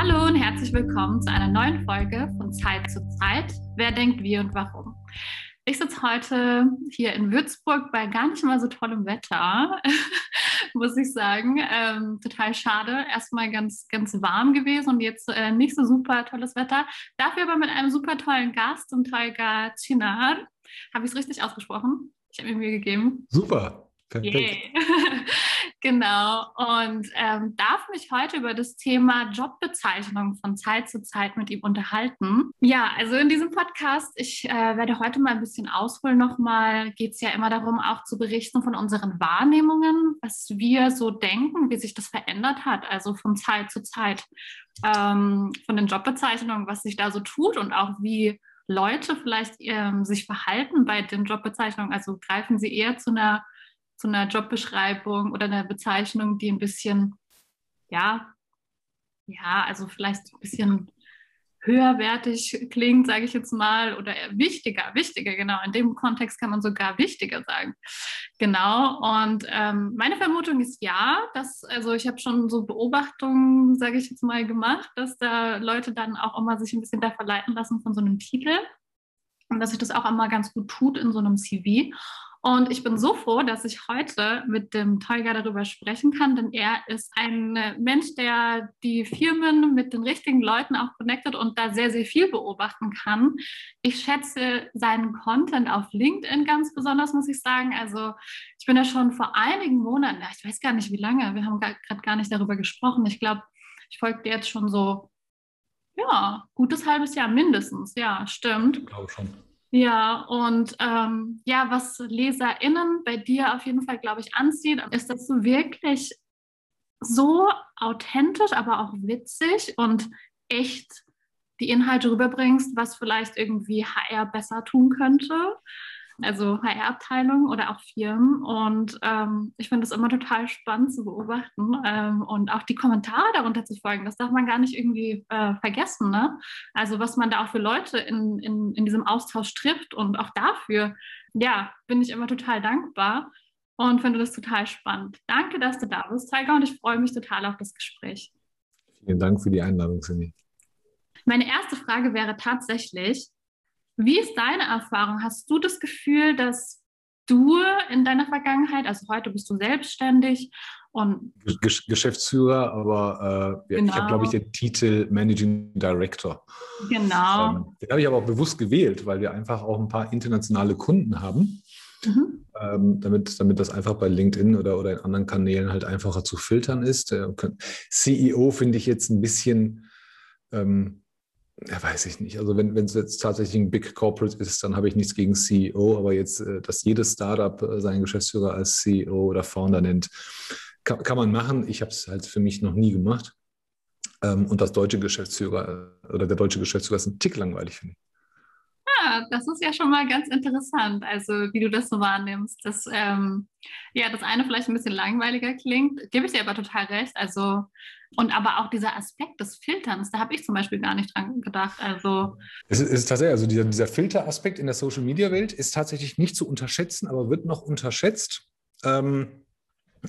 Hallo und herzlich willkommen zu einer neuen Folge von Zeit zu Zeit. Wer denkt wie und warum? Ich sitze heute hier in Würzburg bei gar nicht mal so tollem Wetter, muss ich sagen. Ähm, total schade. Erstmal ganz, ganz warm gewesen und jetzt äh, nicht so super tolles Wetter. Dafür aber mit einem super tollen Gast und Tolga Chinar. Habe ich es richtig ausgesprochen? Ich habe mir Mühe gegeben. Super. Perfekt. Yeah. genau. Und ähm, darf mich heute über das Thema Jobbezeichnung von Zeit zu Zeit mit ihm unterhalten. Ja, also in diesem Podcast, ich äh, werde heute mal ein bisschen ausholen nochmal, geht es ja immer darum, auch zu berichten von unseren Wahrnehmungen, was wir so denken, wie sich das verändert hat, also von Zeit zu Zeit, ähm, von den Jobbezeichnungen, was sich da so tut und auch wie Leute vielleicht ähm, sich verhalten bei den Jobbezeichnungen. Also greifen sie eher zu einer zu einer Jobbeschreibung oder einer Bezeichnung, die ein bisschen, ja, ja, also vielleicht ein bisschen höherwertig klingt, sage ich jetzt mal, oder wichtiger, wichtiger, genau. In dem Kontext kann man sogar wichtiger sagen. Genau. Und ähm, meine Vermutung ist ja, dass, also ich habe schon so Beobachtungen, sage ich jetzt mal, gemacht, dass da Leute dann auch immer sich ein bisschen da verleiten lassen von so einem Titel und dass sich das auch immer ganz gut tut in so einem CV. Und ich bin so froh, dass ich heute mit dem Tolga darüber sprechen kann, denn er ist ein Mensch, der die Firmen mit den richtigen Leuten auch connectet und da sehr, sehr viel beobachten kann. Ich schätze seinen Content auf LinkedIn ganz besonders, muss ich sagen. Also ich bin ja schon vor einigen Monaten, ich weiß gar nicht wie lange, wir haben gerade gar nicht darüber gesprochen. Ich glaube, ich folge jetzt schon so, ja, gutes halbes Jahr mindestens. Ja, stimmt. Ich glaube schon. Ja, und ähm, ja, was LeserInnen bei dir auf jeden Fall, glaube ich, anzieht, ist, dass du wirklich so authentisch, aber auch witzig und echt die Inhalte rüberbringst, was vielleicht irgendwie HR besser tun könnte also HR-Abteilungen oder auch Firmen. Und ähm, ich finde es immer total spannend zu beobachten ähm, und auch die Kommentare darunter zu folgen. Das darf man gar nicht irgendwie äh, vergessen. Ne? Also was man da auch für Leute in, in, in diesem Austausch trifft und auch dafür, ja, bin ich immer total dankbar und finde das total spannend. Danke, dass du da bist, Tiger, und ich freue mich total auf das Gespräch. Vielen Dank für die Einladung, Cindy. Meine erste Frage wäre tatsächlich, wie ist deine Erfahrung? Hast du das Gefühl, dass du in deiner Vergangenheit, also heute bist du selbstständig und Gesch Geschäftsführer, aber äh, genau. ich habe, glaube ich, den Titel Managing Director. Genau. Ähm, den habe ich aber auch bewusst gewählt, weil wir einfach auch ein paar internationale Kunden haben. Mhm. Ähm, damit, damit das einfach bei LinkedIn oder, oder in anderen Kanälen halt einfacher zu filtern ist. Äh, CEO finde ich jetzt ein bisschen ähm, ja, weiß ich nicht. Also wenn es jetzt tatsächlich ein Big Corporate ist, dann habe ich nichts gegen CEO, aber jetzt, äh, dass jedes Startup äh, seinen Geschäftsführer als CEO oder Founder nennt, kann, kann man machen. Ich habe es halt für mich noch nie gemacht. Ähm, und das deutsche Geschäftsführer äh, oder der deutsche Geschäftsführer ist ein Tick langweilig, finde ich. Das ist ja schon mal ganz interessant, also wie du das so wahrnimmst. Dass, ähm, ja, das eine vielleicht ein bisschen langweiliger klingt, gebe ich dir aber total recht. Also, und aber auch dieser Aspekt des Filterns, da habe ich zum Beispiel gar nicht dran gedacht. Also es ist, ist tatsächlich, also dieser, dieser Filteraspekt in der Social Media Welt ist tatsächlich nicht zu unterschätzen, aber wird noch unterschätzt. Ähm,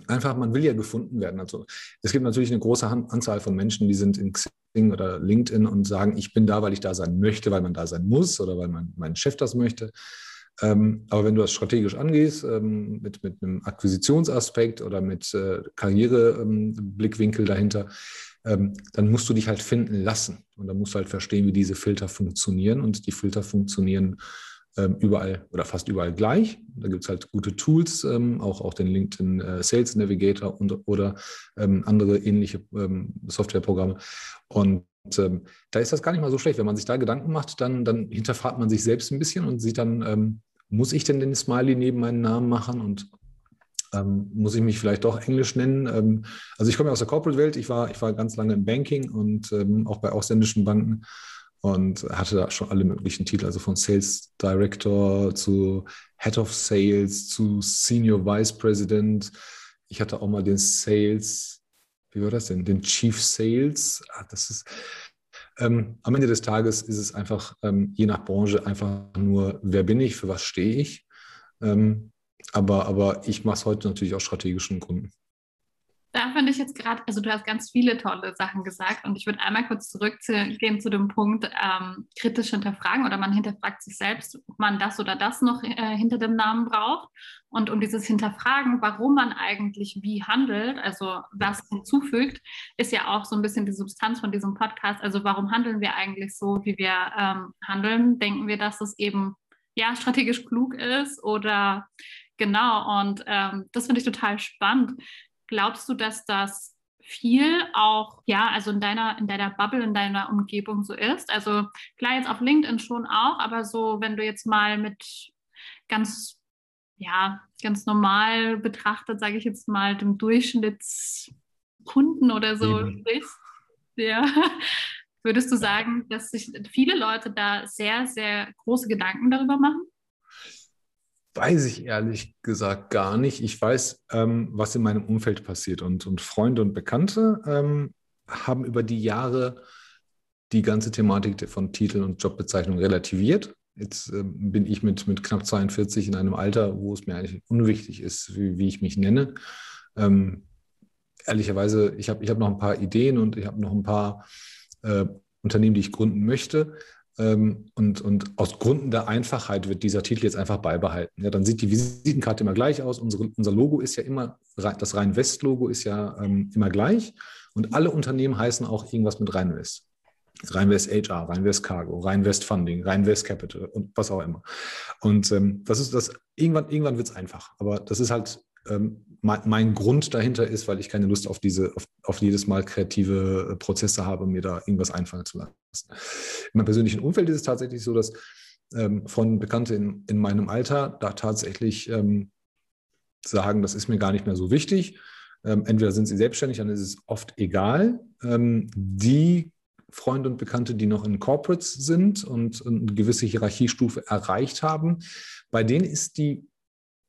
einfach, man will ja gefunden werden. Also es gibt natürlich eine große Anzahl von Menschen, die sind in Xing oder LinkedIn und sagen, ich bin da, weil ich da sein möchte, weil man da sein muss oder weil mein, mein Chef das möchte. Ähm, aber wenn du das strategisch angehst, ähm, mit, mit einem Akquisitionsaspekt oder mit äh, Karriereblickwinkel ähm, dahinter, ähm, dann musst du dich halt finden lassen. Und dann musst du halt verstehen, wie diese Filter funktionieren. Und die Filter funktionieren überall oder fast überall gleich. Da gibt es halt gute Tools, ähm, auch, auch den LinkedIn äh, Sales Navigator und, oder ähm, andere ähnliche ähm, Softwareprogramme. Und ähm, da ist das gar nicht mal so schlecht. Wenn man sich da Gedanken macht, dann, dann hinterfragt man sich selbst ein bisschen und sieht dann, ähm, muss ich denn den Smiley neben meinen Namen machen und ähm, muss ich mich vielleicht doch Englisch nennen? Ähm, also ich komme ja aus der Corporate-Welt, ich war, ich war ganz lange im Banking und ähm, auch bei ausländischen Banken und hatte da schon alle möglichen Titel, also von Sales Director zu Head of Sales zu Senior Vice President. Ich hatte auch mal den Sales, wie war das denn? Den Chief Sales. Ah, das ist ähm, am Ende des Tages ist es einfach ähm, je nach Branche einfach nur, wer bin ich, für was stehe ich. Ähm, aber, aber ich mache es heute natürlich aus strategischen Gründen. Da finde ich jetzt gerade, also du hast ganz viele tolle Sachen gesagt und ich würde einmal kurz zurückgehen zu dem Punkt ähm, kritisch hinterfragen oder man hinterfragt sich selbst, ob man das oder das noch äh, hinter dem Namen braucht. Und um dieses Hinterfragen, warum man eigentlich wie handelt, also was hinzufügt, ist ja auch so ein bisschen die Substanz von diesem Podcast. Also warum handeln wir eigentlich so, wie wir ähm, handeln? Denken wir, dass es eben ja strategisch klug ist oder genau? Und ähm, das finde ich total spannend. Glaubst du, dass das viel auch, ja, also in deiner, in deiner Bubble, in deiner Umgebung so ist? Also klar, jetzt auf LinkedIn schon auch, aber so, wenn du jetzt mal mit ganz, ja, ganz normal betrachtet, sage ich jetzt mal, dem Durchschnittskunden oder so sprichst, ja, würdest du sagen, dass sich viele Leute da sehr, sehr große Gedanken darüber machen? Weiß ich ehrlich gesagt gar nicht. Ich weiß, ähm, was in meinem Umfeld passiert. Und, und Freunde und Bekannte ähm, haben über die Jahre die ganze Thematik von Titeln und Jobbezeichnungen relativiert. Jetzt äh, bin ich mit, mit knapp 42 in einem Alter, wo es mir eigentlich unwichtig ist, wie, wie ich mich nenne. Ähm, ehrlicherweise, ich habe ich hab noch ein paar Ideen und ich habe noch ein paar äh, Unternehmen, die ich gründen möchte. Ähm, und, und aus Gründen der Einfachheit wird dieser Titel jetzt einfach beibehalten. Ja, dann sieht die Visitenkarte immer gleich aus. Unsere, unser Logo ist ja immer, das Rhein-West-Logo ist ja ähm, immer gleich. Und alle Unternehmen heißen auch irgendwas mit Rhein-West. Rhein-West HR, Rhein-West Cargo, Rhein-West Funding, Rhein-West Capital und was auch immer. Und ähm, das ist das, irgendwann, irgendwann wird es einfach. Aber das ist halt ähm, mein, mein, Grund dahinter ist, weil ich keine Lust auf diese, auf, auf, jedes Mal kreative äh, Prozesse habe, mir da irgendwas einfallen zu lassen. In meinem persönlichen Umfeld ist es tatsächlich so, dass ähm, von Bekannten in, in, meinem Alter da tatsächlich ähm, sagen, das ist mir gar nicht mehr so wichtig. Ähm, entweder sind sie selbstständig, dann ist es oft egal. Ähm, die Freunde und Bekannte, die noch in Corporates sind und eine gewisse Hierarchiestufe erreicht haben, bei denen ist die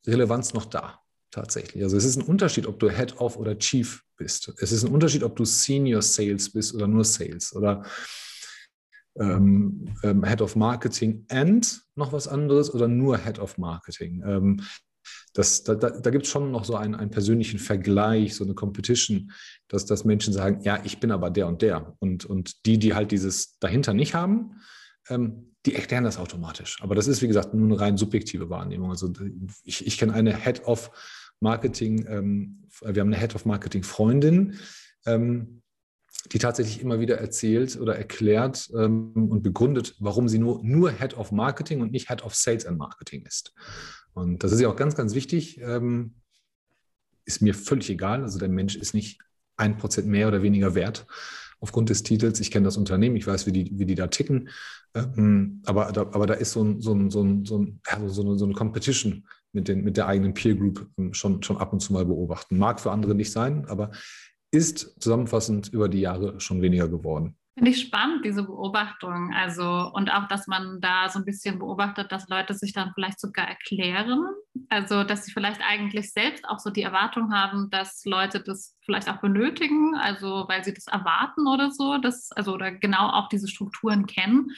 Relevanz noch da tatsächlich. Also es ist ein Unterschied, ob du Head of oder Chief bist. Es ist ein Unterschied, ob du Senior Sales bist oder nur Sales oder ähm, ähm, Head of Marketing and noch was anderes oder nur Head of Marketing. Ähm, das, da da, da gibt es schon noch so einen, einen persönlichen Vergleich, so eine Competition, dass, dass Menschen sagen, ja, ich bin aber der und der. Und, und die, die halt dieses dahinter nicht haben, ähm, die erklären das automatisch. Aber das ist, wie gesagt, nur eine rein subjektive Wahrnehmung. Also ich, ich kenne eine Head of Marketing, ähm, wir haben eine Head of Marketing Freundin, ähm, die tatsächlich immer wieder erzählt oder erklärt ähm, und begründet, warum sie nur, nur Head of Marketing und nicht Head of Sales and Marketing ist. Und das ist ja auch ganz, ganz wichtig. Ähm, ist mir völlig egal. Also der Mensch ist nicht ein Prozent mehr oder weniger wert aufgrund des Titels. Ich kenne das Unternehmen, ich weiß, wie die, wie die da ticken. Ähm, aber, da, aber da ist so, ein, so, ein, so, ein, so, ein, so eine Competition mit, den, mit der eigenen Peer Group ähm, schon, schon ab und zu mal beobachten. Mag für andere nicht sein, aber ist zusammenfassend über die Jahre schon weniger geworden. Finde ich spannend, diese Beobachtung. Also, und auch, dass man da so ein bisschen beobachtet, dass Leute sich dann vielleicht sogar erklären. Also, dass sie vielleicht eigentlich selbst auch so die Erwartung haben, dass Leute das vielleicht auch benötigen, also weil sie das erwarten oder so, dass, also oder genau auch diese Strukturen kennen.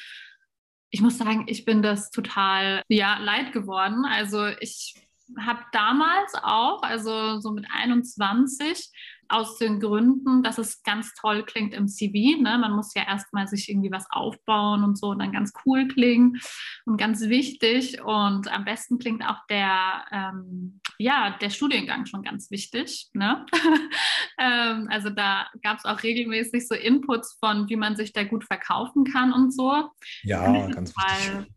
Ich muss sagen, ich bin das total ja, leid geworden. Also ich habe damals auch, also so mit 21, aus den Gründen, dass es ganz toll klingt im CV. Ne? Man muss ja erstmal sich irgendwie was aufbauen und so und dann ganz cool klingen und ganz wichtig. Und am besten klingt auch der, ähm, ja, der Studiengang schon ganz wichtig. Ne? ähm, also da gab es auch regelmäßig so Inputs von, wie man sich da gut verkaufen kann und so. Ja, ganz wichtig.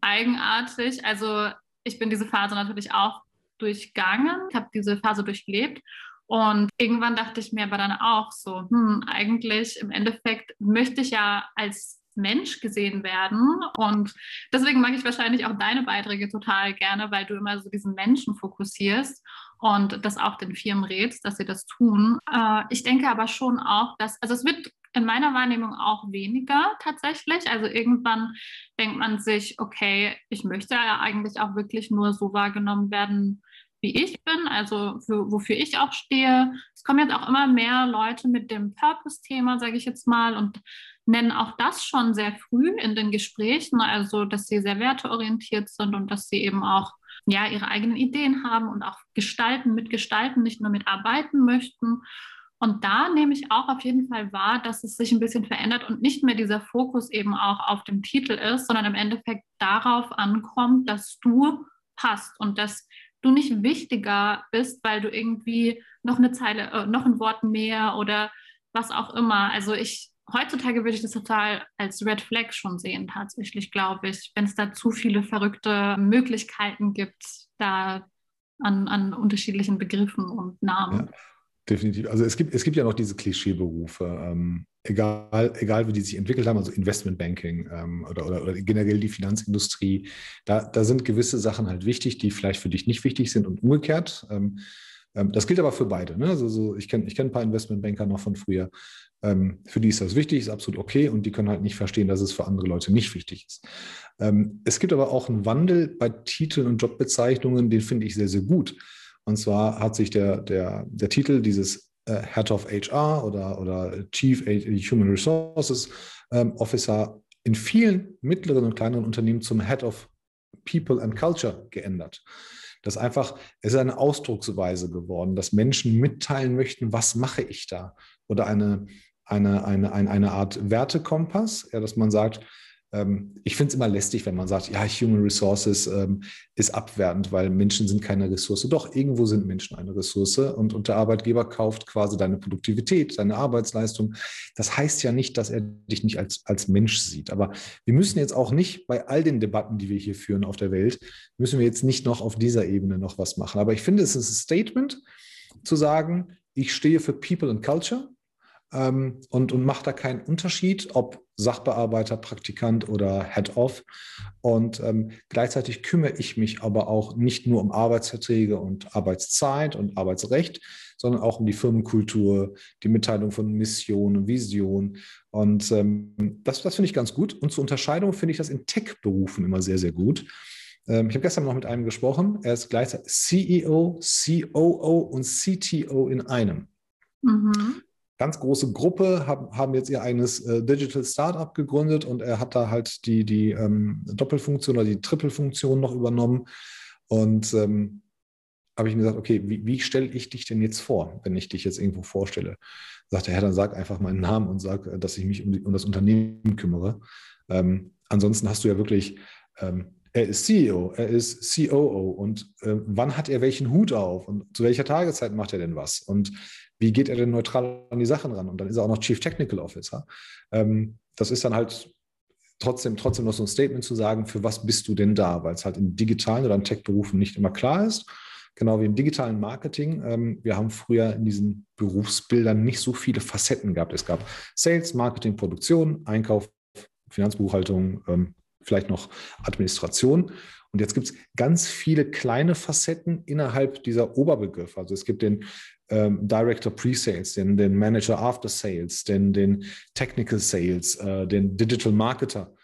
Eigenartig. Also ich bin diese Phase natürlich auch durchgangen, ich habe diese Phase durchlebt und irgendwann dachte ich mir aber dann auch so, hm, eigentlich im Endeffekt möchte ich ja als Mensch gesehen werden. Und deswegen mag ich wahrscheinlich auch deine Beiträge total gerne, weil du immer so diesen Menschen fokussierst und das auch den Firmen rätst, dass sie das tun. Äh, ich denke aber schon auch, dass, also es wird in meiner Wahrnehmung auch weniger tatsächlich. Also irgendwann denkt man sich, okay, ich möchte ja eigentlich auch wirklich nur so wahrgenommen werden, wie ich bin, also für, wofür ich auch stehe. Es kommen jetzt auch immer mehr Leute mit dem Purpose-Thema, sage ich jetzt mal, und nennen auch das schon sehr früh in den Gesprächen, also dass sie sehr werteorientiert sind und dass sie eben auch ja ihre eigenen Ideen haben und auch gestalten, mitgestalten, nicht nur mitarbeiten möchten. Und da nehme ich auch auf jeden Fall wahr, dass es sich ein bisschen verändert und nicht mehr dieser Fokus eben auch auf dem Titel ist, sondern im Endeffekt darauf ankommt, dass du passt und dass du nicht wichtiger bist, weil du irgendwie noch eine Zeile, äh, noch ein Wort mehr oder was auch immer. Also ich heutzutage würde ich das total als Red Flag schon sehen, tatsächlich, glaube ich, wenn es da zu viele verrückte Möglichkeiten gibt, da an, an unterschiedlichen Begriffen und Namen. Ja, definitiv. Also es gibt, es gibt ja noch diese Klischeeberufe, ähm, egal, egal wie die sich entwickelt haben, also Investmentbanking ähm, oder, oder, oder, generell die Finanzindustrie, da, da sind gewisse Sachen halt wichtig, die vielleicht für dich nicht wichtig sind und umgekehrt. Ähm, ähm das gilt aber für beide. Ne? Also so, ich kenne ich kenn ein paar Investmentbanker noch von früher. Ähm, für die ist das wichtig, ist absolut okay und die können halt nicht verstehen, dass es für andere Leute nicht wichtig ist. Ähm, es gibt aber auch einen Wandel bei Titeln und Jobbezeichnungen, den finde ich sehr, sehr gut. Und zwar hat sich der, der, der Titel dieses äh, Head of HR oder, oder Chief Human Resources ähm, Officer in vielen mittleren und kleineren Unternehmen zum Head of People and Culture geändert. Das einfach, es ist eine Ausdrucksweise geworden, dass Menschen mitteilen möchten, was mache ich da? Oder eine, eine, eine, eine, eine Art Wertekompass, ja, dass man sagt, ähm, ich finde es immer lästig, wenn man sagt, ja, Human Resources ähm, ist abwertend, weil Menschen sind keine Ressource. Doch, irgendwo sind Menschen eine Ressource und, und der Arbeitgeber kauft quasi deine Produktivität, deine Arbeitsleistung. Das heißt ja nicht, dass er dich nicht als, als Mensch sieht. Aber wir müssen jetzt auch nicht bei all den Debatten, die wir hier führen auf der Welt, müssen wir jetzt nicht noch auf dieser Ebene noch was machen. Aber ich finde, es ist ein Statement zu sagen, ich stehe für People and Culture ähm, und, und mache da keinen Unterschied, ob Sachbearbeiter, Praktikant oder Head-Off. Und ähm, gleichzeitig kümmere ich mich aber auch nicht nur um Arbeitsverträge und Arbeitszeit und Arbeitsrecht, sondern auch um die Firmenkultur, die Mitteilung von Mission und Vision. Und ähm, das, das finde ich ganz gut. Und zur Unterscheidung finde ich das in Tech-Berufen immer sehr, sehr gut. Ähm, ich habe gestern noch mit einem gesprochen. Er ist gleichzeitig CEO, COO und CTO in einem. Mhm ganz große Gruppe, haben, haben jetzt ihr eigenes äh, Digital Startup gegründet und er hat da halt die, die ähm, Doppelfunktion oder die Trippelfunktion noch übernommen. Und ähm, habe ich ihm gesagt, okay, wie, wie stelle ich dich denn jetzt vor, wenn ich dich jetzt irgendwo vorstelle? Sagt er, ja, dann sag einfach meinen Namen und sag, äh, dass ich mich um, die, um das Unternehmen kümmere. Ähm, ansonsten hast du ja wirklich, ähm, er ist CEO, er ist COO und äh, wann hat er welchen Hut auf und zu welcher Tageszeit macht er denn was? Und wie geht er denn neutral an die Sachen ran? Und dann ist er auch noch Chief Technical Officer. Ähm, das ist dann halt trotzdem, trotzdem noch so ein Statement zu sagen, für was bist du denn da? Weil es halt in digitalen oder in Tech-Berufen nicht immer klar ist. Genau wie im digitalen Marketing. Ähm, wir haben früher in diesen Berufsbildern nicht so viele Facetten gehabt. Es gab Sales, Marketing, Produktion, Einkauf, Finanzbuchhaltung, ähm, vielleicht noch Administration. Und jetzt gibt es ganz viele kleine Facetten innerhalb dieser Oberbegriffe. Also es gibt den ähm, Director Pre-Sales, den, den Manager After Sales, den, den Technical Sales, äh, den Digital Marketer.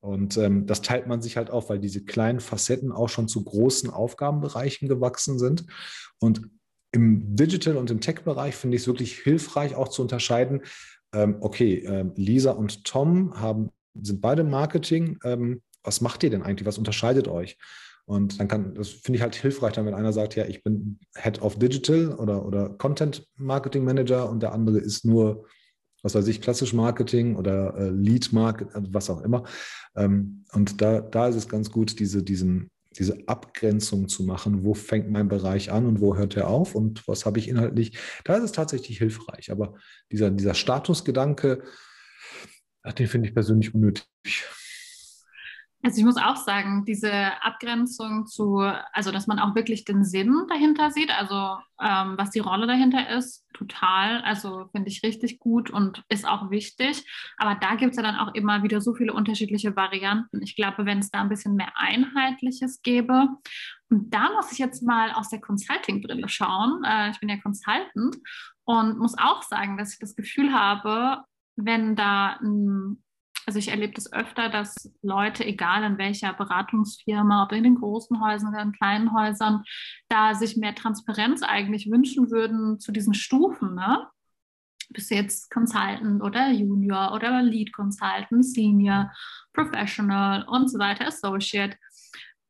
Und ähm, das teilt man sich halt auf, weil diese kleinen Facetten auch schon zu großen Aufgabenbereichen gewachsen sind. Und im Digital- und im Tech-Bereich finde ich es wirklich hilfreich, auch zu unterscheiden, ähm, okay, äh, Lisa und Tom haben, sind beide Marketing. Ähm, was macht ihr denn eigentlich? Was unterscheidet euch? Und dann kann, das finde ich halt hilfreich, dann, wenn einer sagt, ja, ich bin Head of Digital oder, oder Content Marketing Manager und der andere ist nur, was weiß ich, klassisch Marketing oder äh, Lead Marketing, was auch immer. Ähm, und da, da ist es ganz gut, diese, diesen, diese Abgrenzung zu machen, wo fängt mein Bereich an und wo hört er auf und was habe ich inhaltlich. Da ist es tatsächlich hilfreich. Aber dieser, dieser Statusgedanke, den finde ich persönlich unnötig. Also ich muss auch sagen, diese Abgrenzung zu, also dass man auch wirklich den Sinn dahinter sieht, also ähm, was die Rolle dahinter ist, total, also finde ich richtig gut und ist auch wichtig. Aber da gibt es ja dann auch immer wieder so viele unterschiedliche Varianten. Ich glaube, wenn es da ein bisschen mehr Einheitliches gäbe. Und da muss ich jetzt mal aus der Consulting-Brille schauen. Äh, ich bin ja Consultant und muss auch sagen, dass ich das Gefühl habe, wenn da ein also ich erlebe das öfter, dass Leute, egal in welcher Beratungsfirma, ob in den großen Häusern oder in kleinen Häusern, da sich mehr Transparenz eigentlich wünschen würden zu diesen Stufen. Ne? Bist jetzt Consultant oder Junior oder Lead Consultant, Senior, Professional und so weiter, Associate.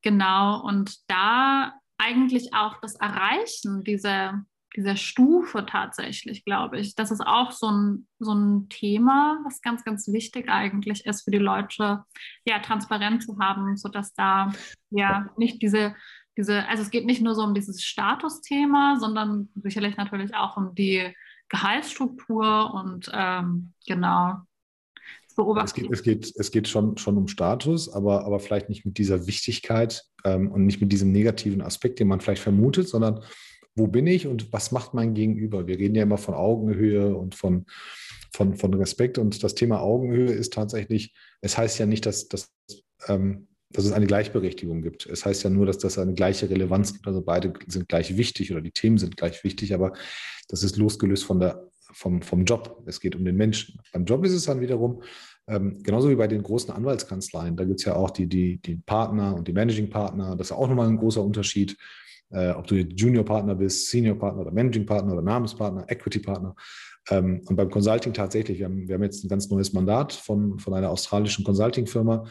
genau, und da eigentlich auch das Erreichen dieser, dieser Stufe tatsächlich, glaube ich. Das ist auch so ein, so ein Thema, was ganz, ganz wichtig eigentlich ist für die Leute, ja, transparent zu haben, sodass da ja nicht diese, diese, also es geht nicht nur so um dieses Statusthema, sondern sicherlich natürlich auch um die Gehaltsstruktur und ähm, genau. Es geht, es geht, es geht schon, schon um Status, aber, aber vielleicht nicht mit dieser Wichtigkeit ähm, und nicht mit diesem negativen Aspekt, den man vielleicht vermutet, sondern wo bin ich und was macht mein Gegenüber? Wir reden ja immer von Augenhöhe und von, von, von Respekt. Und das Thema Augenhöhe ist tatsächlich, es heißt ja nicht, dass, dass, ähm, dass es eine Gleichberechtigung gibt. Es heißt ja nur, dass das eine gleiche Relevanz gibt. Also beide sind gleich wichtig oder die Themen sind gleich wichtig, aber das ist losgelöst von der, vom, vom Job. Es geht um den Menschen. Beim Job ist es dann wiederum, ähm, genauso wie bei den großen Anwaltskanzleien, da gibt es ja auch die, die, die Partner und die Managing Partner. Das ist auch nochmal ein großer Unterschied äh, ob du Junior-Partner bist, Senior-Partner oder Managing-Partner oder Namenspartner, Equity-Partner. Ähm, und beim Consulting tatsächlich, wir haben, wir haben jetzt ein ganz neues Mandat von, von einer australischen Consulting-Firma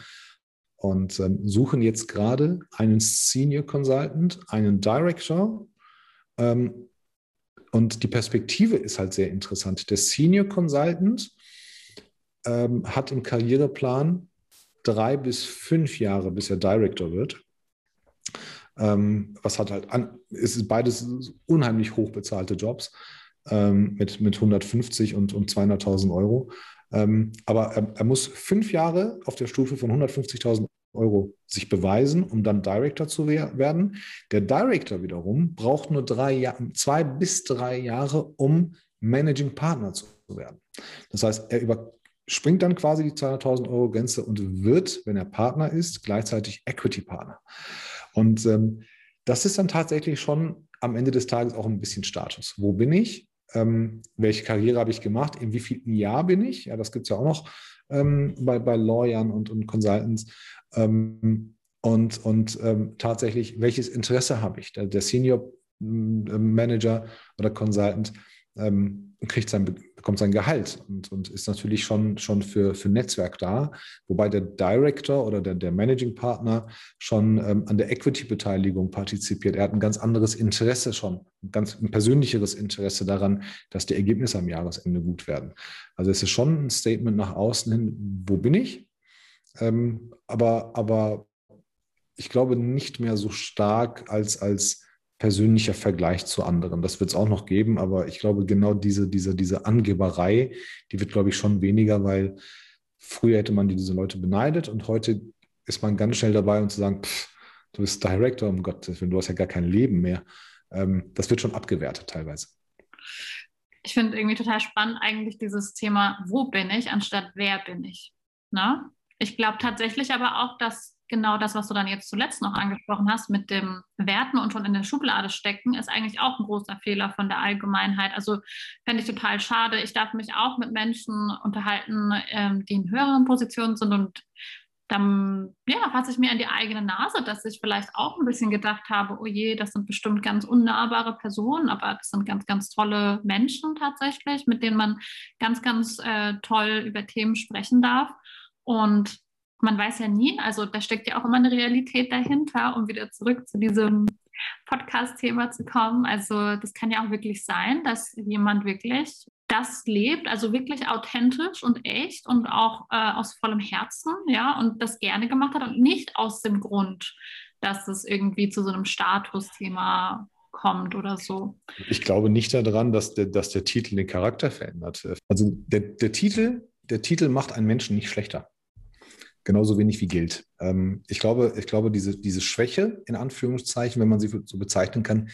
und ähm, suchen jetzt gerade einen Senior Consultant, einen Director. Ähm, und die Perspektive ist halt sehr interessant. Der Senior Consultant ähm, hat im Karriereplan drei bis fünf Jahre, bis er Director wird. Ähm, was hat halt an, es ist beides unheimlich hochbezahlte Jobs ähm, mit, mit 150 und, und 200.000 Euro. Ähm, aber er, er, muss fünf Jahre auf der Stufe von 150.000 Euro sich beweisen, um dann Director zu werden. Der Director wiederum braucht nur drei zwei bis drei Jahre, um Managing Partner zu werden. Das heißt, er überspringt dann quasi die 200.000 Euro Grenze und wird, wenn er Partner ist, gleichzeitig Equity Partner. Und ähm, das ist dann tatsächlich schon am Ende des Tages auch ein bisschen Status. Wo bin ich? Ähm, welche Karriere habe ich gemacht? In wie vielen Jahr bin ich? Ja, das gibt es ja auch noch ähm, bei, bei Lawyern und, und Consultants. Ähm, und und ähm, tatsächlich, welches Interesse habe ich? Der, der Senior Manager oder Consultant ähm, kriegt sein, bekommt sein Gehalt und, und ist natürlich schon, schon für, für Netzwerk da, wobei der Director oder der, der Managing Partner schon ähm, an der Equity-Beteiligung partizipiert. Er hat ein ganz anderes Interesse schon, ein ganz ein persönlicheres Interesse daran, dass die Ergebnisse am Jahresende gut werden. Also es ist schon ein Statement nach außen hin, wo bin ich? Ähm, aber, aber ich glaube nicht mehr so stark als, als persönlicher Vergleich zu anderen. Das wird es auch noch geben, aber ich glaube, genau diese, diese, diese Angeberei, die wird, glaube ich, schon weniger, weil früher hätte man diese Leute beneidet und heute ist man ganz schnell dabei, um zu sagen, pff, du bist Director, um Gottes Willen, du hast ja gar kein Leben mehr. Ähm, das wird schon abgewertet teilweise. Ich finde irgendwie total spannend eigentlich dieses Thema, wo bin ich, anstatt wer bin ich. Ne? Ich glaube tatsächlich aber auch, dass genau das, was du dann jetzt zuletzt noch angesprochen hast, mit dem Werten und schon in der Schublade stecken, ist eigentlich auch ein großer Fehler von der Allgemeinheit. Also fände ich total schade. Ich darf mich auch mit Menschen unterhalten, ähm, die in höheren Positionen sind und dann ja, fasse ich mir an die eigene Nase, dass ich vielleicht auch ein bisschen gedacht habe, oh je, das sind bestimmt ganz unnahbare Personen, aber das sind ganz, ganz tolle Menschen tatsächlich, mit denen man ganz, ganz äh, toll über Themen sprechen darf. Und man weiß ja nie, also da steckt ja auch immer eine Realität dahinter, um wieder zurück zu diesem Podcast-Thema zu kommen. Also das kann ja auch wirklich sein, dass jemand wirklich das lebt, also wirklich authentisch und echt und auch äh, aus vollem Herzen, ja, und das gerne gemacht hat und nicht aus dem Grund, dass es irgendwie zu so einem Statusthema kommt oder so. Ich glaube nicht daran, dass der, dass der Titel den Charakter verändert. Also der, der Titel, der Titel macht einen Menschen nicht schlechter genauso wenig wie Geld. Ähm, ich glaube, ich glaube diese, diese Schwäche, in Anführungszeichen, wenn man sie so bezeichnen kann,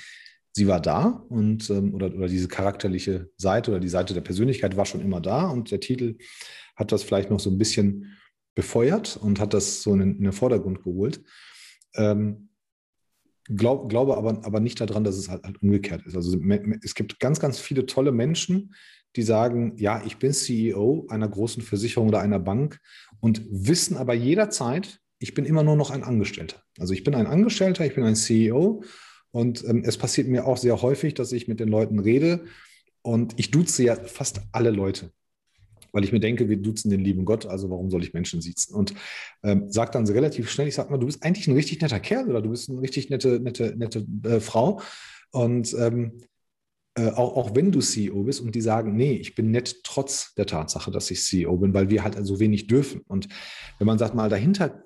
sie war da und ähm, oder, oder diese charakterliche Seite oder die Seite der Persönlichkeit war schon immer da und der Titel hat das vielleicht noch so ein bisschen befeuert und hat das so in, in den Vordergrund geholt. Ähm, glaub, glaube aber, aber nicht daran, dass es halt, halt umgekehrt ist. Also es gibt ganz, ganz viele tolle Menschen, die sagen, ja, ich bin CEO einer großen Versicherung oder einer Bank und wissen aber jederzeit, ich bin immer nur noch ein Angestellter. Also ich bin ein Angestellter, ich bin ein CEO und ähm, es passiert mir auch sehr häufig, dass ich mit den Leuten rede und ich duze ja fast alle Leute. weil ich mir denke, wir duzen den lieben Gott, also warum soll ich Menschen siezen? Und ähm, sage dann relativ schnell, ich sage mal, du bist eigentlich ein richtig netter Kerl oder du bist eine richtig nette, nette, nette äh, Frau. Und ähm, äh, auch, auch wenn du CEO bist und die sagen, nee, ich bin nett trotz der Tatsache, dass ich CEO bin, weil wir halt so also wenig dürfen. Und wenn man sagt mal dahinter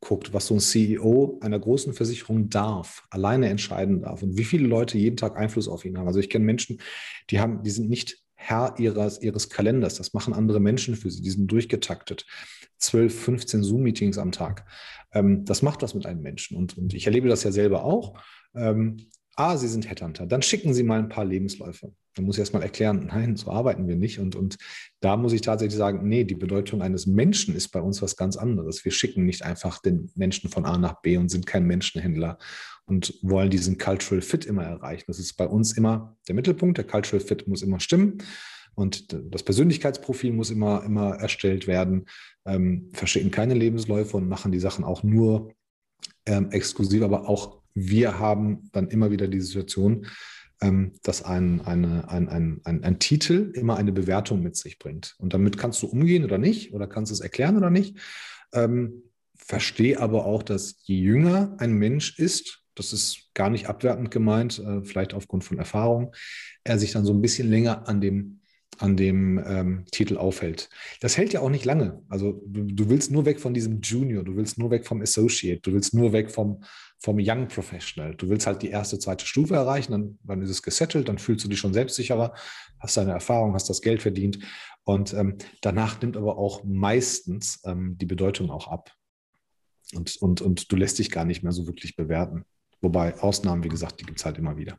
guckt, was so ein CEO einer großen Versicherung darf, alleine entscheiden darf und wie viele Leute jeden Tag Einfluss auf ihn haben. Also ich kenne Menschen, die haben, die sind nicht Herr ihres, ihres Kalenders. Das machen andere Menschen für sie. Die sind durchgetaktet. 12, 15 Zoom-Meetings am Tag. Ähm, das macht was mit einem Menschen. Und, und ich erlebe das ja selber auch. Ähm, ah, Sie sind Headhunter. Dann schicken Sie mal ein paar Lebensläufe. Dann muss ich erst mal erklären, nein, so arbeiten wir nicht. Und, und da muss ich tatsächlich sagen, nee, die Bedeutung eines Menschen ist bei uns was ganz anderes. Wir schicken nicht einfach den Menschen von A nach B und sind kein Menschenhändler und wollen diesen Cultural Fit immer erreichen. Das ist bei uns immer der Mittelpunkt. Der Cultural Fit muss immer stimmen. Und das Persönlichkeitsprofil muss immer, immer erstellt werden. Ähm, verschicken keine Lebensläufe und machen die Sachen auch nur ähm, exklusiv, aber auch wir haben dann immer wieder die Situation, ähm, dass ein, eine, ein, ein, ein, ein, Titel immer eine Bewertung mit sich bringt. Und damit kannst du umgehen oder nicht, oder kannst du es erklären oder nicht. Ähm, verstehe aber auch, dass je jünger ein Mensch ist, das ist gar nicht abwertend gemeint, äh, vielleicht aufgrund von Erfahrung, er sich dann so ein bisschen länger an dem an dem ähm, Titel aufhält. Das hält ja auch nicht lange. Also du, du, willst nur weg von diesem Junior, du willst nur weg vom Associate, du willst nur weg vom, vom Young Professional. Du willst halt die erste, zweite Stufe erreichen, dann, dann ist es gesettelt, dann fühlst du dich schon selbstsicherer, hast deine Erfahrung, hast das Geld verdient und ähm, danach nimmt aber auch meistens ähm, die Bedeutung auch ab. Und, und, und du lässt dich gar nicht mehr so wirklich bewerten. Wobei Ausnahmen, wie gesagt, die gibt es halt immer wieder.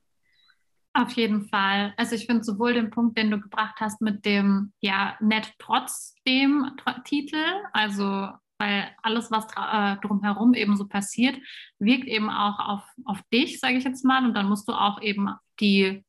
Auf jeden Fall. Also ich finde sowohl den Punkt, den du gebracht hast mit dem, ja, nett trotzdem Titel, also weil alles, was äh, drumherum eben so passiert, wirkt eben auch auf, auf dich, sage ich jetzt mal. Und dann musst du auch eben die,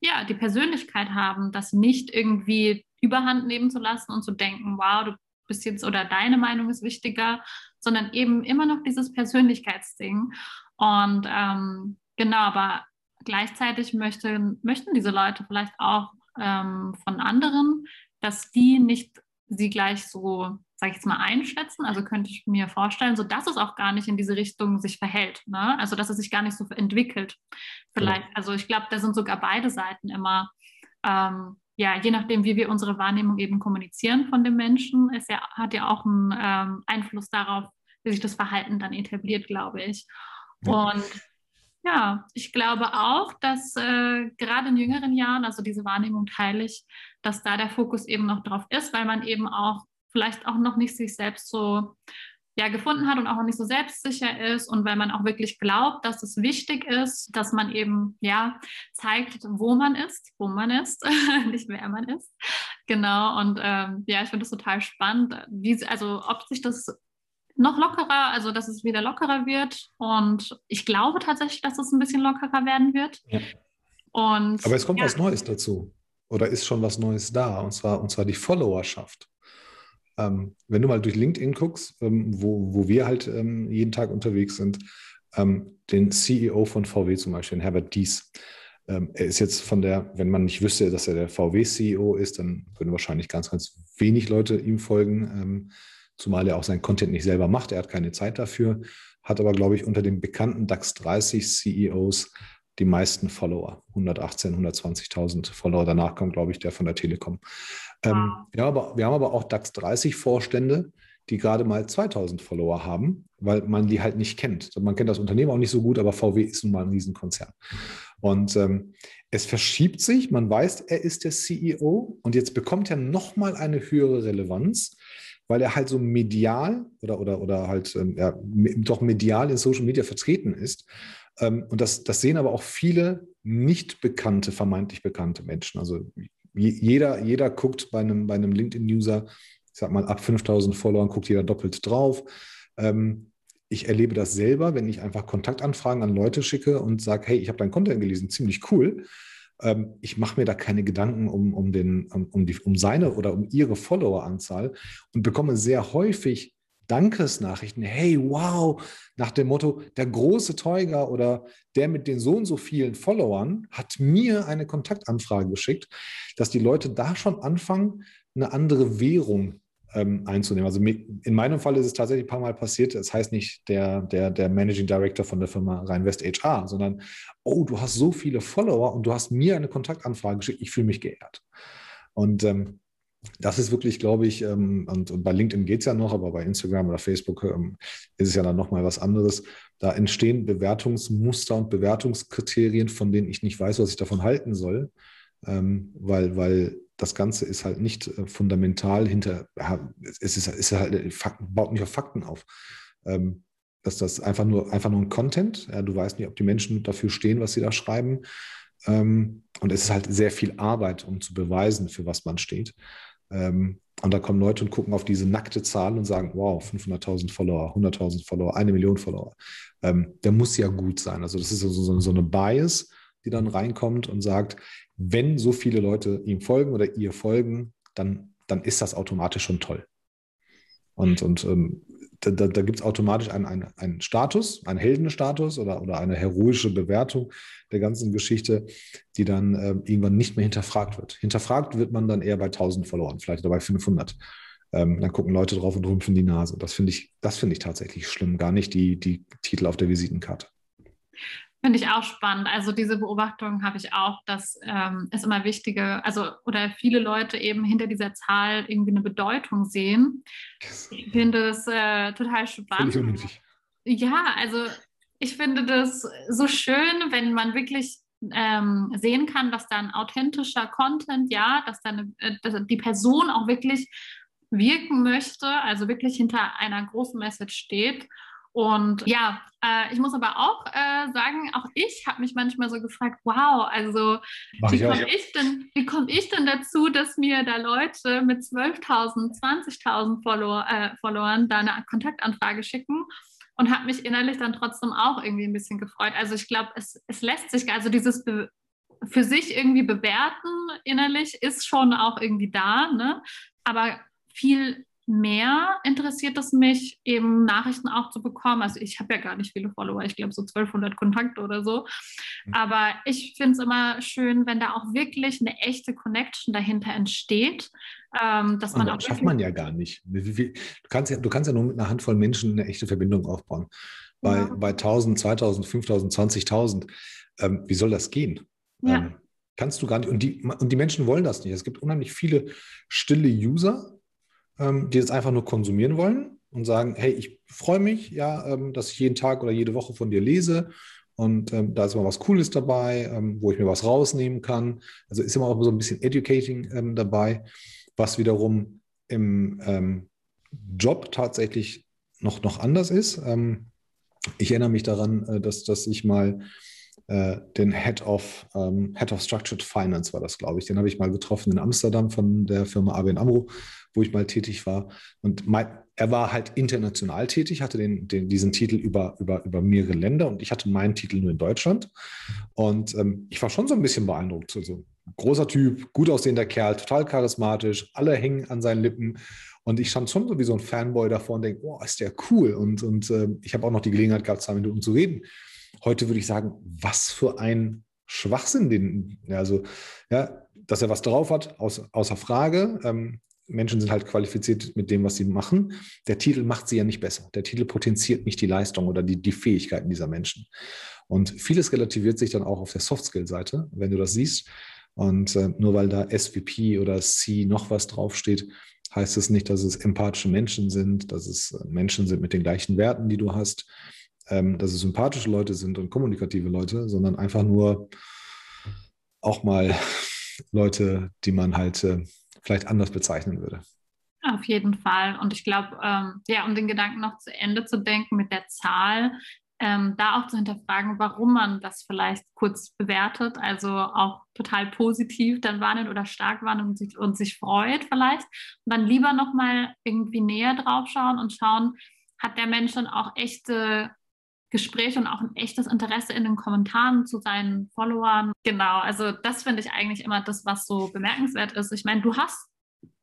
ja, die Persönlichkeit haben, das nicht irgendwie überhand nehmen zu lassen und zu denken, wow, du bist jetzt oder deine Meinung ist wichtiger, sondern eben immer noch dieses Persönlichkeitsding. Und ähm, genau, aber gleichzeitig möchte, möchten diese Leute vielleicht auch ähm, von anderen, dass die nicht sie gleich so, sage ich jetzt mal, einschätzen. Also könnte ich mir vorstellen, so dass es auch gar nicht in diese Richtung sich verhält. Ne? Also dass es sich gar nicht so entwickelt. Vielleicht, ja. also ich glaube, da sind sogar beide Seiten immer, ähm, ja, je nachdem, wie wir unsere Wahrnehmung eben kommunizieren von dem Menschen, ist ja, hat ja auch einen ähm, Einfluss darauf, wie sich das Verhalten dann etabliert, glaube ich. Ja. Und ja, ich glaube auch, dass äh, gerade in jüngeren Jahren, also diese Wahrnehmung teile ich, dass da der Fokus eben noch drauf ist, weil man eben auch vielleicht auch noch nicht sich selbst so ja, gefunden hat und auch noch nicht so selbstsicher ist und weil man auch wirklich glaubt, dass es wichtig ist, dass man eben ja zeigt, wo man ist, wo man ist, nicht wer man ist. Genau. Und ähm, ja, ich finde das total spannend, wie, also ob sich das noch lockerer, also dass es wieder lockerer wird. Und ich glaube tatsächlich, dass es ein bisschen lockerer werden wird. Ja. Und, Aber es kommt ja. was Neues dazu. Oder ist schon was Neues da? Und zwar, und zwar die Followerschaft. Ähm, wenn du mal durch LinkedIn guckst, ähm, wo, wo wir halt ähm, jeden Tag unterwegs sind, ähm, den CEO von VW zum Beispiel, Herbert Dies, ähm, er ist jetzt von der, wenn man nicht wüsste, dass er der VW-CEO ist, dann würden wahrscheinlich ganz, ganz wenig Leute ihm folgen ähm, zumal er auch sein Content nicht selber macht. Er hat keine Zeit dafür, hat aber, glaube ich, unter den bekannten DAX 30 CEOs die meisten Follower. 118, 120.000 Follower. Danach kommt, glaube ich, der von der Telekom. Ähm, ja, aber, wir haben aber auch DAX 30 Vorstände, die gerade mal 2000 Follower haben, weil man die halt nicht kennt. Man kennt das Unternehmen auch nicht so gut, aber VW ist nun mal ein Riesenkonzern. Und ähm, es verschiebt sich, man weiß, er ist der CEO und jetzt bekommt er nochmal eine höhere Relevanz, weil er halt so medial oder, oder, oder halt ähm, ja, doch medial in Social Media vertreten ist. Ähm, und das, das sehen aber auch viele nicht bekannte, vermeintlich bekannte Menschen. Also jeder, jeder guckt bei einem, bei einem LinkedIn-User, ich sag mal, ab 5000 Followern guckt jeder doppelt drauf. Ähm, ich erlebe das selber, wenn ich einfach Kontaktanfragen an Leute schicke und sage, hey, ich habe dein Content gelesen, ziemlich cool. Ähm, ich mache mir da keine Gedanken um, um, den, um, die, um seine oder um ihre Followeranzahl und bekomme sehr häufig Dankesnachrichten. Hey, wow, nach dem Motto, der große Teuger oder der mit den so und so vielen Followern hat mir eine Kontaktanfrage geschickt, dass die Leute da schon anfangen, eine andere Währung ähm, einzunehmen. Also in meinem Fall ist es tatsächlich ein paar Mal passiert. Das heißt nicht der, der, der Managing Director von der Firma Rheinwest HR, sondern, oh, du hast so viele Follower und du hast mir eine Kontaktanfrage geschickt. Ich fühle mich geehrt. Und ähm, das ist wirklich, glaube ich, ähm, und, und, bei LinkedIn geht es ja noch, aber bei Instagram oder Facebook ähm, ist es ja dann nochmal was anderes. Da entstehen Bewertungsmuster und Bewertungskriterien, von denen ich nicht weiß, was ich davon halten soll, ähm, weil, weil das Ganze ist halt nicht äh, fundamental hinter, es ist, ist halt, äh, baut nicht auf Fakten auf. Ähm, dass das einfach nur, einfach nur ein Content, ja, du weißt nicht, ob die Menschen dafür stehen, was sie da schreiben. Ähm, und es ist halt sehr viel Arbeit, um zu beweisen, für was man steht. Ähm, und da kommen Leute und gucken auf diese nackte Zahl und sagen, wow, 500.000 Follower, 100.000 Follower, eine Million Follower. Ähm, der muss ja gut sein. Also das ist so, so, so eine Bias, die dann reinkommt und sagt, wenn so viele Leute ihm folgen oder ihr folgen, dann, dann ist das automatisch schon toll. Und, und ähm, da, da, da gibt es automatisch einen, einen, einen Status, einen Heldenstatus oder, oder eine heroische Bewertung der ganzen Geschichte, die dann äh, irgendwann nicht mehr hinterfragt wird. Hinterfragt wird man dann eher bei 1000 verloren, vielleicht oder bei 500. Ähm, dann gucken Leute drauf und rümpfen die Nase. Das finde ich, das ich tatsächlich schlimm, gar nicht die, die Titel auf der Visitenkarte. Finde ich auch spannend. Also diese Beobachtung habe ich auch, dass ähm, es immer wichtige, also oder viele Leute eben hinter dieser Zahl irgendwie eine Bedeutung sehen. Ich finde es äh, total spannend. Völlig Ja, also ich finde das so schön, wenn man wirklich ähm, sehen kann, dass da ein authentischer Content, ja, dass dann äh, dass die Person auch wirklich wirken möchte, also wirklich hinter einer großen Message steht und ja, äh, ich muss aber auch äh, sagen, auch ich habe mich manchmal so gefragt, wow, also Mach wie komme ich, denn, wie ich denn dazu, dass mir da Leute mit 12.000, 20.000 Follower, äh, Followern da eine Kontaktanfrage schicken? Und habe mich innerlich dann trotzdem auch irgendwie ein bisschen gefreut. Also ich glaube, es, es lässt sich, also dieses Be für sich irgendwie bewerten innerlich ist schon auch irgendwie da, ne? aber viel mehr interessiert es mich, eben Nachrichten auch zu bekommen. Also ich habe ja gar nicht viele Follower, ich glaube so 1200 Kontakte oder so. Mhm. Aber ich finde es immer schön, wenn da auch wirklich eine echte Connection dahinter entsteht. Ähm, dass man das schafft man ja gar nicht. Du kannst ja, du kannst ja nur mit einer Handvoll Menschen eine echte Verbindung aufbauen. Bei, ja. bei 1000, 2000, 5000, 20.000. Ähm, wie soll das gehen? Ja. Ähm, kannst du gar nicht. Und die, und die Menschen wollen das nicht. Es gibt unheimlich viele stille User, ähm, die das einfach nur konsumieren wollen und sagen, hey, ich freue mich, ja, ähm, dass ich jeden Tag oder jede Woche von dir lese und ähm, da ist immer was Cooles dabei, ähm, wo ich mir was rausnehmen kann. Also ist immer auch so ein bisschen Educating ähm, dabei, was wiederum im ähm, Job tatsächlich noch, noch anders ist. ich erinnere mich daran, äh, dass, dass ich mal äh, den Head of, ähm, Head of Structured Finance war das, glaube ich. Den habe ich mal getroffen in Amsterdam von der Firma ABN AMRO, wo ich mal tätig war. Und mein, er war halt international tätig, hatte den, den, diesen Titel über, über, über mehrere Länder und ich hatte meinen Titel nur in Deutschland. Und ähm, ich war schon so ein bisschen beeindruckt. So, so großer Typ, gut aussehender Kerl, total charismatisch, alle hängen an seinen Lippen. Und ich stand schon so wie so ein Fanboy davor und denke, oh, ist der cool. Und, und äh, ich habe auch noch die Gelegenheit gehabt, zwei Minuten zu reden. Heute würde ich sagen, was für ein Schwachsinn, den, also, ja, dass er was drauf hat, außer, außer Frage. Ähm, Menschen sind halt qualifiziert mit dem, was sie machen. Der Titel macht sie ja nicht besser. Der Titel potenziert nicht die Leistung oder die, die Fähigkeiten dieser Menschen. Und vieles relativiert sich dann auch auf der Soft-Skill-Seite, wenn du das siehst. Und äh, nur weil da SVP oder C noch was draufsteht, heißt es nicht, dass es empathische Menschen sind, dass es Menschen sind mit den gleichen Werten, die du hast, ähm, dass es sympathische Leute sind und kommunikative Leute, sondern einfach nur auch mal Leute, die man halt äh, vielleicht anders bezeichnen würde. Auf jeden Fall. Und ich glaube, ähm, ja, um den Gedanken noch zu Ende zu denken mit der Zahl, ähm, da auch zu hinterfragen, warum man das vielleicht kurz bewertet, also auch total positiv dann wahrnimmt oder stark wahrnimmt und sich, und sich freut vielleicht. Und dann lieber nochmal irgendwie näher drauf schauen und schauen, hat der Mensch dann auch echte Gespräch und auch ein echtes Interesse in den Kommentaren zu seinen Followern. Genau, also das finde ich eigentlich immer das, was so bemerkenswert ist. Ich meine, du hast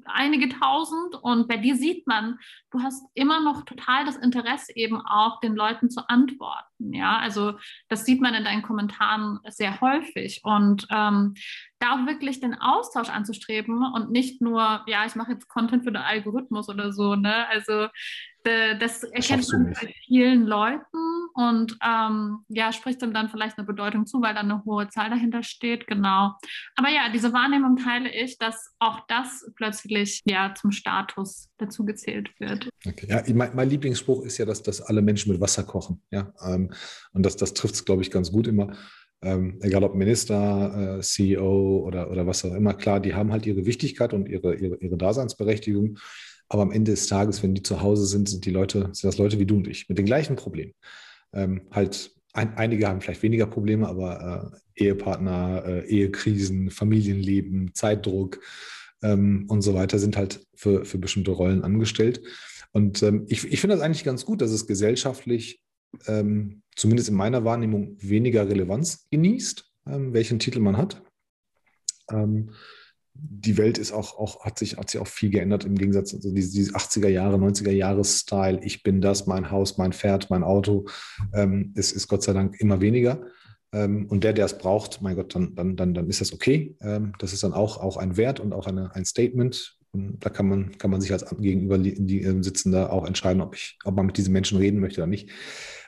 einige tausend und bei dir sieht man, du hast immer noch total das Interesse eben auch den Leuten zu antworten. Ja, also das sieht man in deinen Kommentaren sehr häufig und ähm, da auch wirklich den Austausch anzustreben und nicht nur, ja, ich mache jetzt Content für den Algorithmus oder so, ne? Also das erkennt man bei vielen Leuten und ähm, ja, spricht ihm dann vielleicht eine Bedeutung zu, weil da eine hohe Zahl dahinter steht, genau. Aber ja, diese Wahrnehmung teile ich, dass auch das plötzlich ja zum Status dazu gezählt wird. Okay. Ja, mein, mein, Lieblingsspruch ist ja, dass, dass alle Menschen mit Wasser kochen. Ja? Ähm, und das, das trifft es, glaube ich, ganz gut immer. Ähm, egal ob Minister, äh, CEO oder, oder was auch immer, klar, die haben halt ihre Wichtigkeit und ihre, ihre, ihre Daseinsberechtigung. Aber am Ende des Tages, wenn die zu Hause sind, sind die Leute, sind das Leute wie du und ich, mit den gleichen Problemen. Ähm, halt, ein, einige haben vielleicht weniger Probleme, aber äh, Ehepartner, äh, Ehekrisen, Familienleben, Zeitdruck ähm, und so weiter sind halt für, für bestimmte Rollen angestellt. Und ähm, ich, ich finde das eigentlich ganz gut, dass es gesellschaftlich, ähm, zumindest in meiner Wahrnehmung, weniger Relevanz genießt, ähm, welchen Titel man hat. Ähm, die Welt ist auch, auch, hat sich, hat sich auch viel geändert im Gegensatz, also diese, diese 80er Jahre, 90er Jahres Style, ich bin das, mein Haus, mein Pferd, mein Auto, ähm, ist, ist Gott sei Dank immer weniger. Ähm, und der, der es braucht, mein Gott, dann, dann, dann, dann ist das okay. Ähm, das ist dann auch, auch ein Wert und auch eine, ein Statement. Und da kann man, kann man sich als gegenüber äh, Sitzender auch entscheiden, ob, ich, ob man mit diesen Menschen reden möchte oder nicht.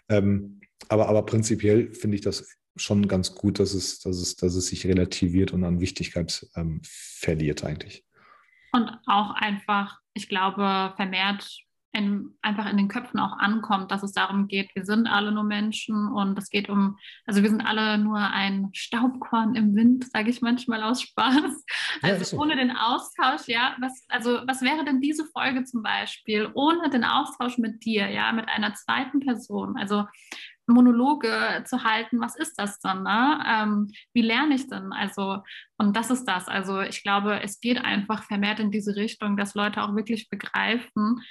Ähm, aber, aber prinzipiell finde ich das schon ganz gut, dass es, dass es, dass es sich relativiert und an Wichtigkeit ähm, verliert eigentlich. Und auch einfach, ich glaube, vermehrt in, einfach in den Köpfen auch ankommt, dass es darum geht, wir sind alle nur Menschen und es geht um, also wir sind alle nur ein Staubkorn im Wind, sage ich manchmal aus Spaß. Also ja, so. ohne den Austausch, ja, was, also was wäre denn diese Folge zum Beispiel ohne den Austausch mit dir, ja, mit einer zweiten Person? Also Monologe zu halten, was ist das dann? Ne? Ähm, wie lerne ich denn? Also, und das ist das. Also ich glaube, es geht einfach vermehrt in diese Richtung, dass Leute auch wirklich begreifen,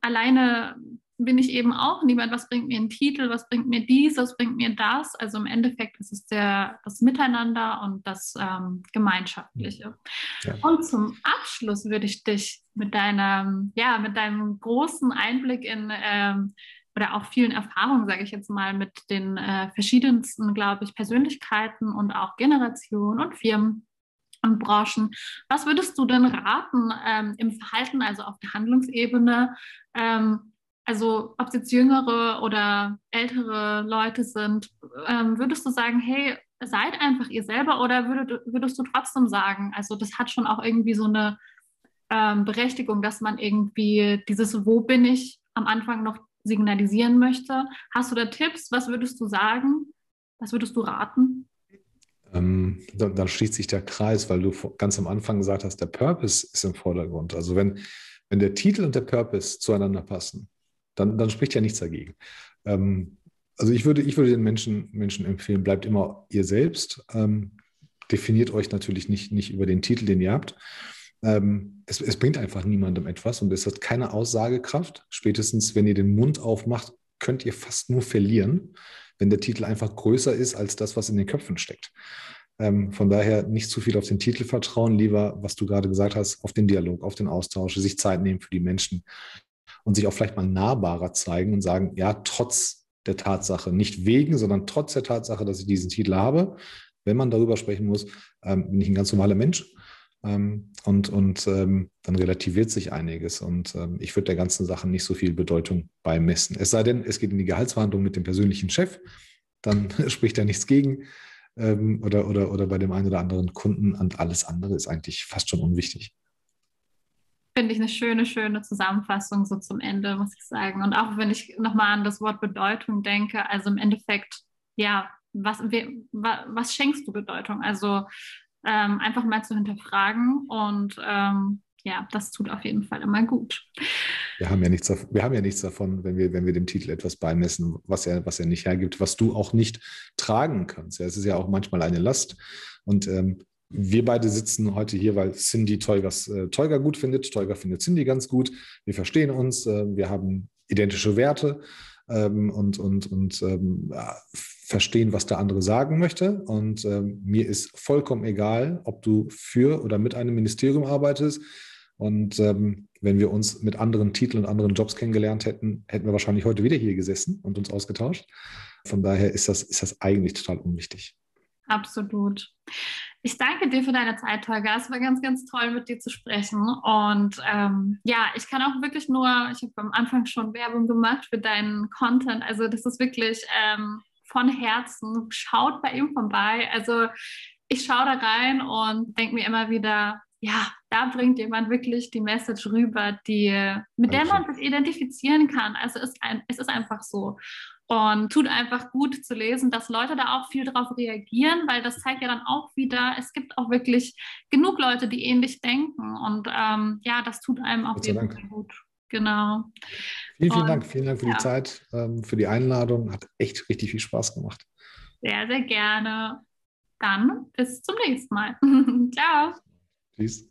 alleine bin ich eben auch niemand, was bringt mir ein Titel, was bringt mir dies, was bringt mir das. Also im Endeffekt ist es der, das Miteinander und das ähm, Gemeinschaftliche. Ja. Und zum Abschluss würde ich dich mit deinem, ja, mit deinem großen Einblick in ähm, oder auch vielen Erfahrungen, sage ich jetzt mal, mit den äh, verschiedensten, glaube ich, Persönlichkeiten und auch Generationen und Firmen und Branchen. Was würdest du denn raten ähm, im Verhalten, also auf der Handlungsebene? Ähm, also ob es jetzt jüngere oder ältere Leute sind, ähm, würdest du sagen, hey, seid einfach ihr selber oder würdest, würdest du trotzdem sagen, also das hat schon auch irgendwie so eine ähm, Berechtigung, dass man irgendwie dieses Wo bin ich am Anfang noch signalisieren möchte. Hast du da Tipps? Was würdest du sagen? Was würdest du raten? Ähm, dann, dann, schließt sich der Kreis, weil du ganz am Anfang gesagt hast, der Purpose ist im Vordergrund. Also wenn, wenn der Titel und der Purpose zueinander passen, dann, dann spricht ja nichts dagegen. Ähm, also ich würde, ich würde den Menschen, Menschen empfehlen, bleibt immer ihr selbst. Ähm, definiert euch natürlich nicht, nicht über den Titel, den ihr habt. Ähm, es, es, bringt einfach niemandem etwas und es hat keine Aussagekraft. Spätestens, wenn ihr den Mund aufmacht, könnt ihr fast nur verlieren, wenn der Titel einfach größer ist als das, was in den Köpfen steckt. Ähm, von daher nicht zu viel auf den Titel vertrauen, lieber, was du gerade gesagt hast, auf den Dialog, auf den Austausch, sich Zeit nehmen für die Menschen und sich auch vielleicht mal nahbarer zeigen und sagen, ja, trotz der Tatsache, nicht wegen, sondern trotz der Tatsache, dass ich diesen Titel habe, wenn man darüber sprechen muss, ähm, bin ich ein ganz normaler Mensch ähm, und und ähm, dann relativiert sich einiges. Und ähm, ich würde der ganzen Sache nicht so viel Bedeutung beimessen. Es sei denn, es geht in die Gehaltsverhandlung mit dem persönlichen Chef, dann spricht er nichts gegen. Ähm, oder, oder, oder bei dem einen oder anderen Kunden und alles andere ist eigentlich fast schon unwichtig. Finde ich eine schöne, schöne Zusammenfassung so zum Ende, muss ich sagen. Und auch wenn ich nochmal an das Wort Bedeutung denke, also im Endeffekt, ja, was, was schenkst du Bedeutung? Also ähm, einfach mal zu hinterfragen und ähm, ja, das tut auf jeden Fall immer gut. Wir haben ja nichts, wir haben ja nichts davon, wenn wir, wenn wir dem Titel etwas beimessen, was er, was er nicht hergibt, was du auch nicht tragen kannst. Es ist ja auch manchmal eine Last. Und ähm, wir beide sitzen heute hier, weil Cindy Teugers, äh, Teuger gut findet. Teuger findet Cindy ganz gut. Wir verstehen uns. Äh, wir haben identische Werte ähm, und, und, und ähm, verstehen, was der andere sagen möchte. Und ähm, mir ist vollkommen egal, ob du für oder mit einem Ministerium arbeitest Und ähm, wenn wir uns mit anderen Titeln und anderen Jobs kennengelernt hätten, hätten wir wahrscheinlich heute wieder hier gesessen und uns ausgetauscht. Von daher ist das, ist das eigentlich total unwichtig. Absolut. Ich danke dir für deine Zeit, Holger. Es war ganz, ganz toll, mit dir zu sprechen. Und ähm, ja, ich kann auch wirklich nur, ich habe am Anfang schon Werbung gemacht für deinen Content. Also das ist wirklich ähm, von Herzen. Schaut bei ihm vorbei. Also ich schaue da rein und denke mir immer wieder, ja, da bringt jemand wirklich die Message rüber, die, mit der man sich identifizieren kann. Also es ist, ein, es ist einfach so. Und tut einfach gut zu lesen, dass Leute da auch viel drauf reagieren, weil das zeigt ja dann auch wieder, es gibt auch wirklich genug Leute, die ähnlich denken. Und ähm, ja, das tut einem auch jeden Fall gut. Genau. Vielen, vielen Und, Dank. Vielen Dank für ja. die Zeit, ähm, für die Einladung. Hat echt richtig viel Spaß gemacht. Sehr, sehr gerne. Dann bis zum nächsten Mal. Ciao. Tschüss.